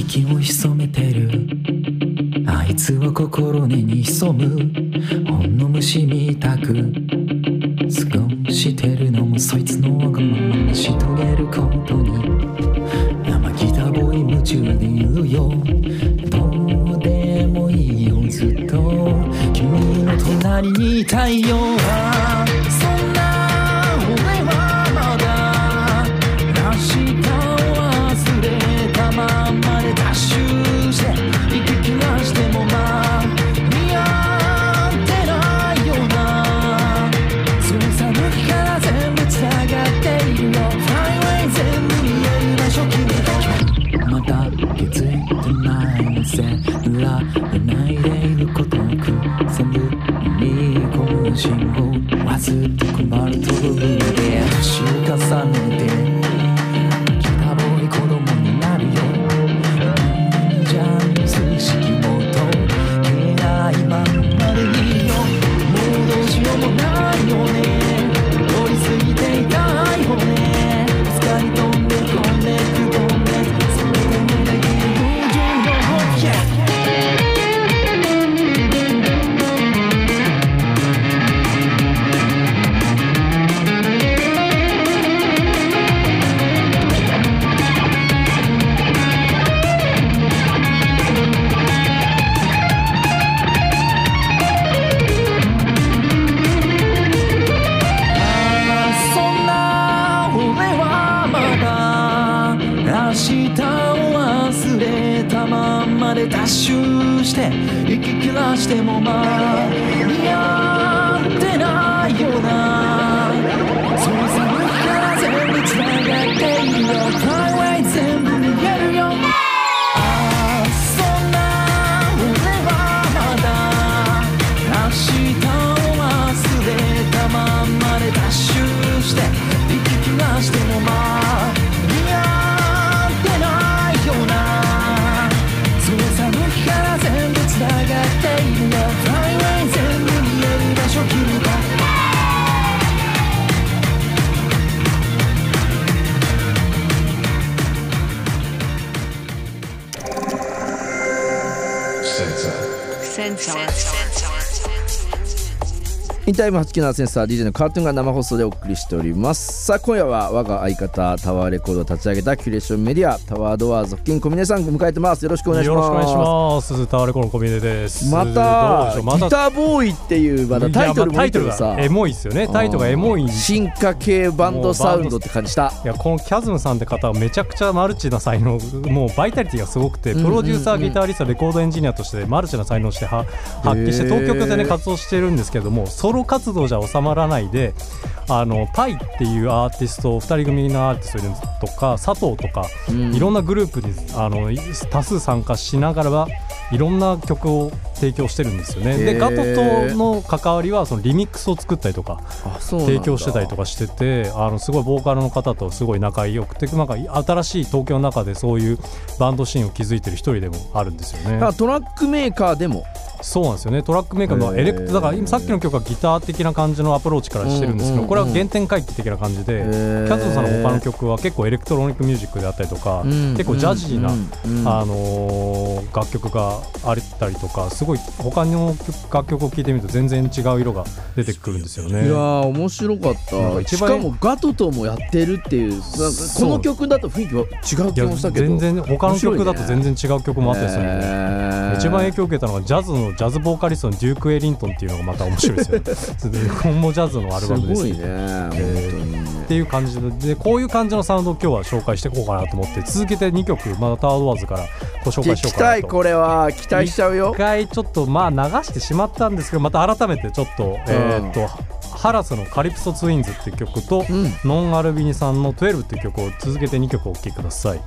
息を潜めてる。あいつは心根に潜む。ほんの虫みたく。過ごしてるのもそいつのわがまま成し遂げることに。生ギターボイ夢中でいるよ。どうでもいいよずっと。君の隣にいたいよ。に込む信号わずっと困るところで年を重ねて日を忘れたまんまでダッシュして生き切らしてもまあセンサーインタイム897センサー DJ のカートゥーンが生放送でお送りしております。さあ今夜は我が相方タワーレコードを立ち上げたキュレーションメディアタワードア続金小峰さん迎えてます。よろしくお願いします。よろしくお願いします。タワレコの小峰です。またまた。ギターボーイっていうまだタイトルもいいけどさ。エモいですよね。タイトルがエモい。い進化系バンドサウンドって感じした。やこのキャズムさんって方はめちゃくちゃマルチな才能。もうバイタリティがすごくてプロデューサーギタリストレコードエンジニアとしてマルチな才能をしては発揮して東京でね活動してるんですけどもソロ活動じゃ収まらないであのタイっていうアーティスト2人組のアーティストいるんですとか佐藤とかうんいろんなグループにあのい多数参加しながらいろんな曲を提供してるんですよね。でガトとの関わりはそのリミックスを作ったりとか提供してたりとかしててあのすごいボーカルの方とすごい仲良くてなんか新しい東京の中でそういうバンドシーンを築いてる一人でもあるんですよね。あトラックメーカーでもそうなんですよね。トラックメーカーのエレクトだから今さっきの曲はギター的な感じのアプローチからしてるんですけどこれは原点回帰的な感じでキャズさんの他の曲は結構エレクトロニックミュージックであったりとかうん結構ジャジーなあのー楽曲があったりとかすごい他の楽曲を聴いてみると全然違う色が出てくるんですよね。いやー面白かった。しか一番かもガトともやってるっていうこの曲だと雰囲気は違う気もしたけど。全然他の曲だと全然然違う曲もあったりするんで、一番影響を受けたのがジャズのジャズボーカリストのデューク・エリントンっていうのがまた面白いですよね。本もジャズのアルバムですすごいね本当にねっていう感じででこういう感じのサウンドを今日は紹介していこうかなと思って続けて2曲またタワードワーズからご紹介しようかないと。これは期待しちゃうよ一回ちょっとまあ流してしまったんですけどまた改めてちょっと、えーっとハラスの「カリプソツインズ」っていう曲と、うんノンアルビニさんの「12」っていう曲を続けて2曲お聴きください。